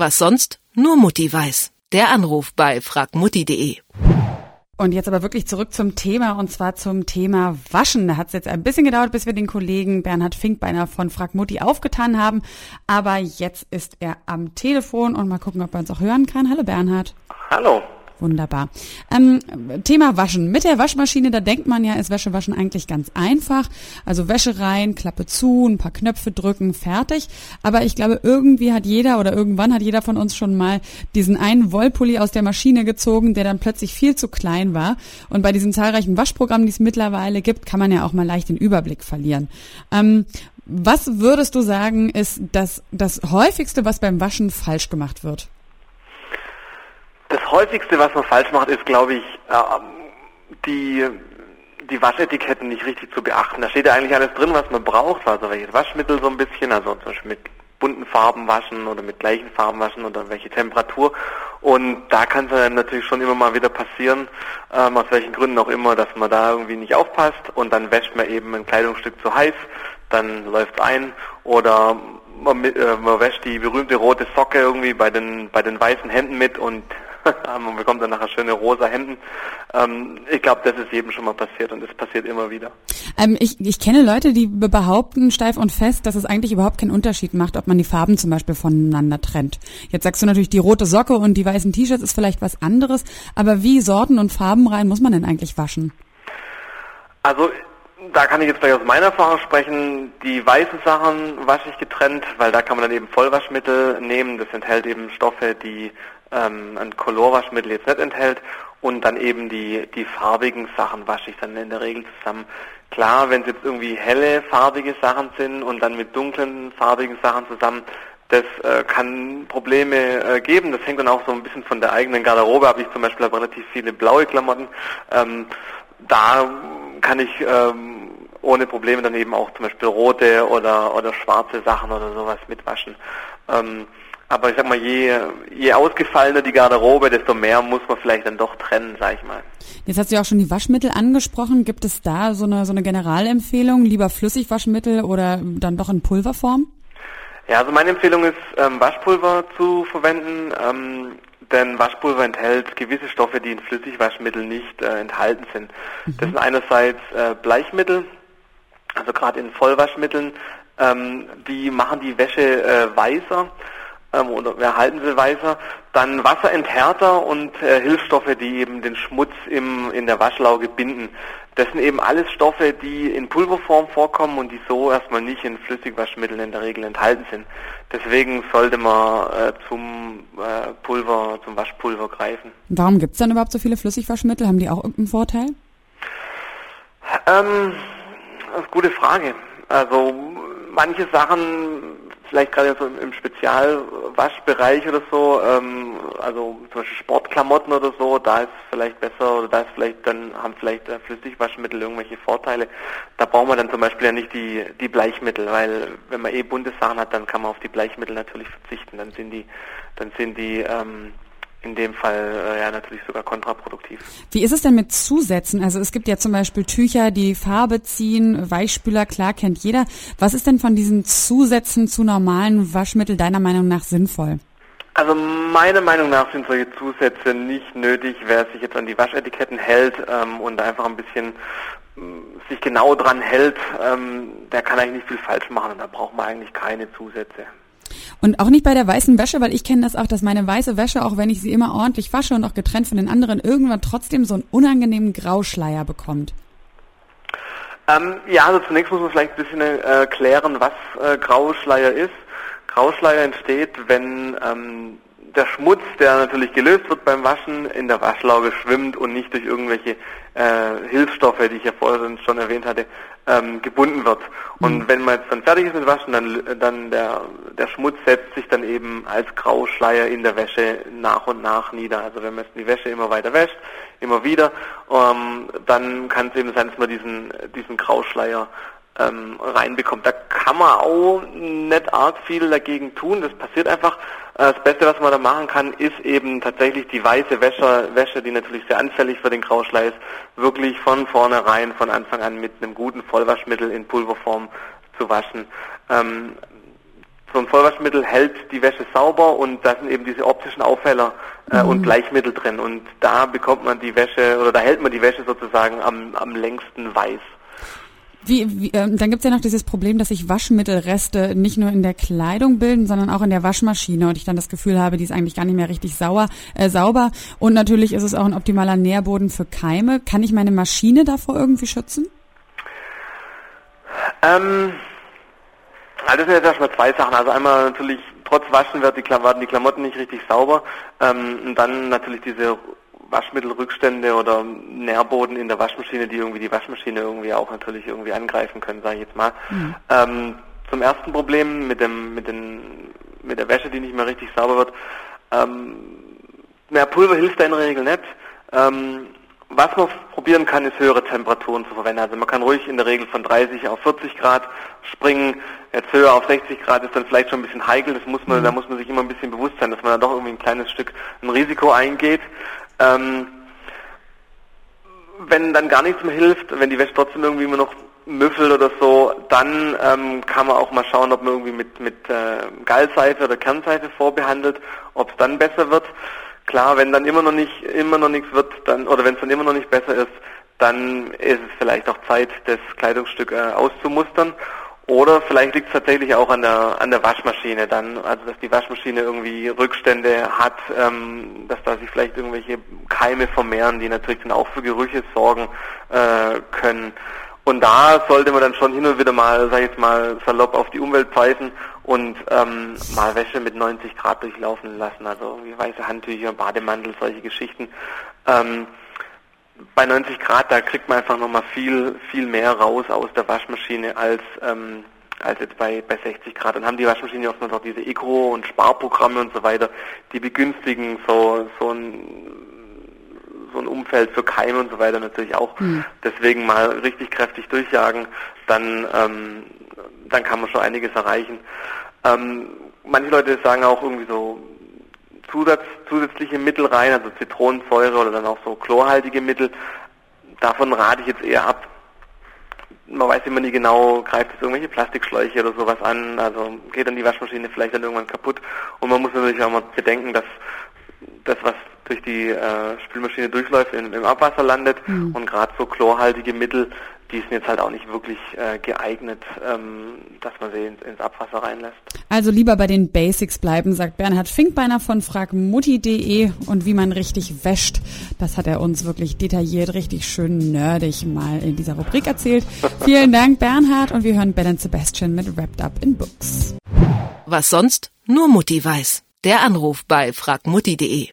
Was sonst nur Mutti weiß. Der Anruf bei fragmutti.de. Und jetzt aber wirklich zurück zum Thema und zwar zum Thema Waschen. Da hat es jetzt ein bisschen gedauert, bis wir den Kollegen Bernhard Finkbeiner von Frag Mutti aufgetan haben. Aber jetzt ist er am Telefon und mal gucken, ob er uns auch hören kann. Hallo Bernhard. Hallo. Wunderbar. Ähm, Thema Waschen. Mit der Waschmaschine, da denkt man ja, ist Wäschewaschen eigentlich ganz einfach. Also Wäsche rein, Klappe zu, ein paar Knöpfe drücken, fertig. Aber ich glaube, irgendwie hat jeder oder irgendwann hat jeder von uns schon mal diesen einen Wollpulli aus der Maschine gezogen, der dann plötzlich viel zu klein war. Und bei diesen zahlreichen Waschprogrammen, die es mittlerweile gibt, kann man ja auch mal leicht den Überblick verlieren. Ähm, was würdest du sagen, ist das, das häufigste, was beim Waschen falsch gemacht wird? Das häufigste, was man falsch macht, ist, glaube ich, äh, die, die Waschetiketten nicht richtig zu beachten. Da steht ja eigentlich alles drin, was man braucht, also welches Waschmittel so ein bisschen, also zum Beispiel mit bunten Farben waschen oder mit gleichen Farben waschen oder welche Temperatur. Und da kann es dann natürlich schon immer mal wieder passieren, ähm, aus welchen Gründen auch immer, dass man da irgendwie nicht aufpasst und dann wäscht man eben ein Kleidungsstück zu heiß, dann läuft ein oder man, äh, man wäscht die berühmte rote Socke irgendwie bei den bei den weißen Händen mit und man bekommt dann nachher schöne rosa Hemden. Ähm, ich glaube, das ist jedem schon mal passiert und es passiert immer wieder. Ähm, ich, ich kenne Leute, die behaupten steif und fest, dass es eigentlich überhaupt keinen Unterschied macht, ob man die Farben zum Beispiel voneinander trennt. Jetzt sagst du natürlich, die rote Socke und die weißen T-Shirts ist vielleicht was anderes, aber wie sorten- und farbenrein muss man denn eigentlich waschen? Also da kann ich jetzt gleich aus meiner Erfahrung sprechen. Die weißen Sachen wasche ich getrennt, weil da kann man dann eben Vollwaschmittel nehmen. Das enthält eben Stoffe, die ähm, ein Colorwaschmittel jetzt nicht enthält. Und dann eben die, die farbigen Sachen wasche ich dann in der Regel zusammen. Klar, wenn es jetzt irgendwie helle, farbige Sachen sind und dann mit dunklen, farbigen Sachen zusammen, das äh, kann Probleme äh, geben. Das hängt dann auch so ein bisschen von der eigenen Garderobe ab. Ich zum Beispiel habe relativ viele blaue Klamotten. Ähm, da kann ich ähm, ohne Probleme dann eben auch zum Beispiel rote oder, oder schwarze Sachen oder sowas mitwaschen. Ähm, aber ich sag mal, je, je ausgefallener die Garderobe, desto mehr muss man vielleicht dann doch trennen, sag ich mal. Jetzt hast du ja auch schon die Waschmittel angesprochen. Gibt es da so eine, so eine Generalempfehlung? Lieber Flüssigwaschmittel oder dann doch in Pulverform? Ja, also meine Empfehlung ist, ähm, Waschpulver zu verwenden, ähm, denn Waschpulver enthält gewisse Stoffe, die in Flüssigwaschmitteln nicht äh, enthalten sind. Mhm. Das sind einerseits äh, Bleichmittel, also gerade in Vollwaschmitteln, ähm, die machen die Wäsche äh, weißer ähm, oder wir halten sie weißer. Dann Wasserenthärter und äh, Hilfsstoffe, die eben den Schmutz im, in der Waschlauge binden. Das sind eben alles Stoffe, die in Pulverform vorkommen und die so erstmal nicht in Flüssigwaschmitteln in der Regel enthalten sind. Deswegen sollte man äh, zum äh, Pulver, zum Waschpulver greifen. Warum gibt es dann überhaupt so viele Flüssigwaschmittel? Haben die auch irgendeinen Vorteil? Ähm, das ist eine gute Frage. Also manche Sachen vielleicht gerade so im Spezialwaschbereich oder so, ähm, also zum Beispiel Sportklamotten oder so, da ist vielleicht besser oder da ist vielleicht dann haben vielleicht äh, Flüssigwaschmittel irgendwelche Vorteile. Da braucht man dann zum Beispiel ja nicht die die Bleichmittel, weil wenn man eh bunte Sachen hat, dann kann man auf die Bleichmittel natürlich verzichten. Dann sind die dann sind die ähm, in dem Fall äh, ja natürlich sogar kontraproduktiv. Wie ist es denn mit Zusätzen? Also es gibt ja zum Beispiel Tücher, die Farbe ziehen, Weichspüler, klar kennt jeder. Was ist denn von diesen Zusätzen zu normalen Waschmitteln deiner Meinung nach sinnvoll? Also meiner Meinung nach sind solche Zusätze nicht nötig. Wer sich jetzt an die Waschetiketten hält ähm, und einfach ein bisschen ähm, sich genau dran hält, ähm, der kann eigentlich nicht viel falsch machen und da braucht man eigentlich keine Zusätze. Und auch nicht bei der weißen Wäsche, weil ich kenne das auch, dass meine weiße Wäsche, auch wenn ich sie immer ordentlich wasche und auch getrennt von den anderen, irgendwann trotzdem so einen unangenehmen Grauschleier bekommt. Ähm, ja, also zunächst muss man vielleicht ein bisschen äh, klären, was äh, Grauschleier ist. Grauschleier entsteht, wenn ähm, der Schmutz, der natürlich gelöst wird beim Waschen, in der Waschlauge schwimmt und nicht durch irgendwelche äh, Hilfsstoffe, die ich ja vorhin schon erwähnt hatte, ähm, gebunden wird. Und mhm. wenn man jetzt dann fertig ist mit Waschen, dann, dann der, der Schmutz setzt sich dann eben als Grauschleier in der Wäsche nach und nach nieder. Also wenn man jetzt die Wäsche immer weiter wäscht, immer wieder, ähm, dann kann es eben sein, dass man diesen, diesen Grauschleier ähm, reinbekommt. Da kann man auch nicht arg viel dagegen tun. Das passiert einfach. Äh, das Beste, was man da machen kann, ist eben tatsächlich die weiße Wäsche, Wäsche, die natürlich sehr anfällig für den Grauschleier ist, wirklich von vornherein, von Anfang an mit einem guten Vollwaschmittel in Pulverform zu waschen. Ähm, so ein Vollwaschmittel hält die Wäsche sauber und da sind eben diese optischen Aufheller äh, mhm. und Bleichmittel drin und da bekommt man die Wäsche oder da hält man die Wäsche sozusagen am, am längsten weiß. Wie, wie, ähm, dann gibt's ja noch dieses Problem, dass sich Waschmittelreste nicht nur in der Kleidung bilden, sondern auch in der Waschmaschine und ich dann das Gefühl habe, die ist eigentlich gar nicht mehr richtig sauer, äh, sauber. Und natürlich ist es auch ein optimaler Nährboden für Keime. Kann ich meine Maschine davor irgendwie schützen? Ähm, also das sind jetzt erstmal zwei Sachen. Also einmal natürlich, trotz Waschen wird die, Klamotten, die Klamotten nicht richtig sauber. Ähm, und dann natürlich diese Waschmittelrückstände oder Nährboden in der Waschmaschine, die irgendwie die Waschmaschine irgendwie auch natürlich irgendwie angreifen können, sage ich jetzt mal. Mhm. Ähm, zum ersten Problem mit dem mit den mit der Wäsche, die nicht mehr richtig sauber wird. Ähm, mehr Pulver hilft da in der Regel nicht. Ähm, was man probieren kann, ist höhere Temperaturen zu verwenden. Also man kann ruhig in der Regel von 30 auf 40 Grad springen. Jetzt höher auf 60 Grad ist dann vielleicht schon ein bisschen heikel. Das muss man, mhm. da muss man sich immer ein bisschen bewusst sein, dass man dann doch irgendwie ein kleines Stück ein Risiko eingeht. Ähm, wenn dann gar nichts mehr hilft, wenn die Wäsche trotzdem irgendwie immer noch müffelt oder so, dann ähm, kann man auch mal schauen, ob man irgendwie mit, mit äh, Gallseife oder Kernseife vorbehandelt, ob es dann besser wird. Klar, wenn dann immer noch nicht immer noch nichts wird, dann oder wenn es dann immer noch nicht besser ist, dann ist es vielleicht auch Zeit, das Kleidungsstück äh, auszumustern oder vielleicht liegt es tatsächlich auch an der an der Waschmaschine dann, also dass die Waschmaschine irgendwie Rückstände hat, ähm, dass da sich vielleicht irgendwelche Keime vermehren, die natürlich dann auch für Gerüche sorgen äh, können. Und da sollte man dann schon hin und wieder mal, sag ich jetzt mal, salopp auf die Umwelt pfeifen und ähm, mal Wäsche mit 90 Grad durchlaufen lassen, also irgendwie weiße Handtücher, Bademantel, solche Geschichten. Ähm, bei 90 Grad, da kriegt man einfach nochmal viel, viel mehr raus aus der Waschmaschine als, ähm, als jetzt bei, bei 60 Grad. Dann haben die Waschmaschinen oftmals auch diese Eco- und Sparprogramme und so weiter, die begünstigen so, so ein, so ein Umfeld für Keime und so weiter natürlich auch. Mhm. Deswegen mal richtig kräftig durchjagen, dann, ähm, dann kann man schon einiges erreichen. Ähm, manche Leute sagen auch irgendwie so, Zusatz, zusätzliche Mittel rein, also Zitronensäure oder dann auch so chlorhaltige Mittel. Davon rate ich jetzt eher ab. Man weiß immer nie genau, greift es irgendwelche Plastikschläuche oder sowas an, also geht dann die Waschmaschine vielleicht dann irgendwann kaputt. Und man muss natürlich auch mal bedenken, dass das, was durch die äh, Spülmaschine durchläuft, in, im Abwasser landet. Mhm. Und gerade so chlorhaltige Mittel, die sind jetzt halt auch nicht wirklich äh, geeignet, ähm, dass man sie ins, ins, Abwasser reinlässt. Also lieber bei den Basics bleiben, sagt Bernhard Finkbeiner von fragmutti.de und wie man richtig wäscht. Das hat er uns wirklich detailliert, richtig schön nerdig mal in dieser Rubrik erzählt. Vielen Dank, Bernhard, und wir hören Ben and Sebastian mit Wrapped Up in Books. Was sonst? Nur Mutti weiß. Der Anruf bei fragmutti.de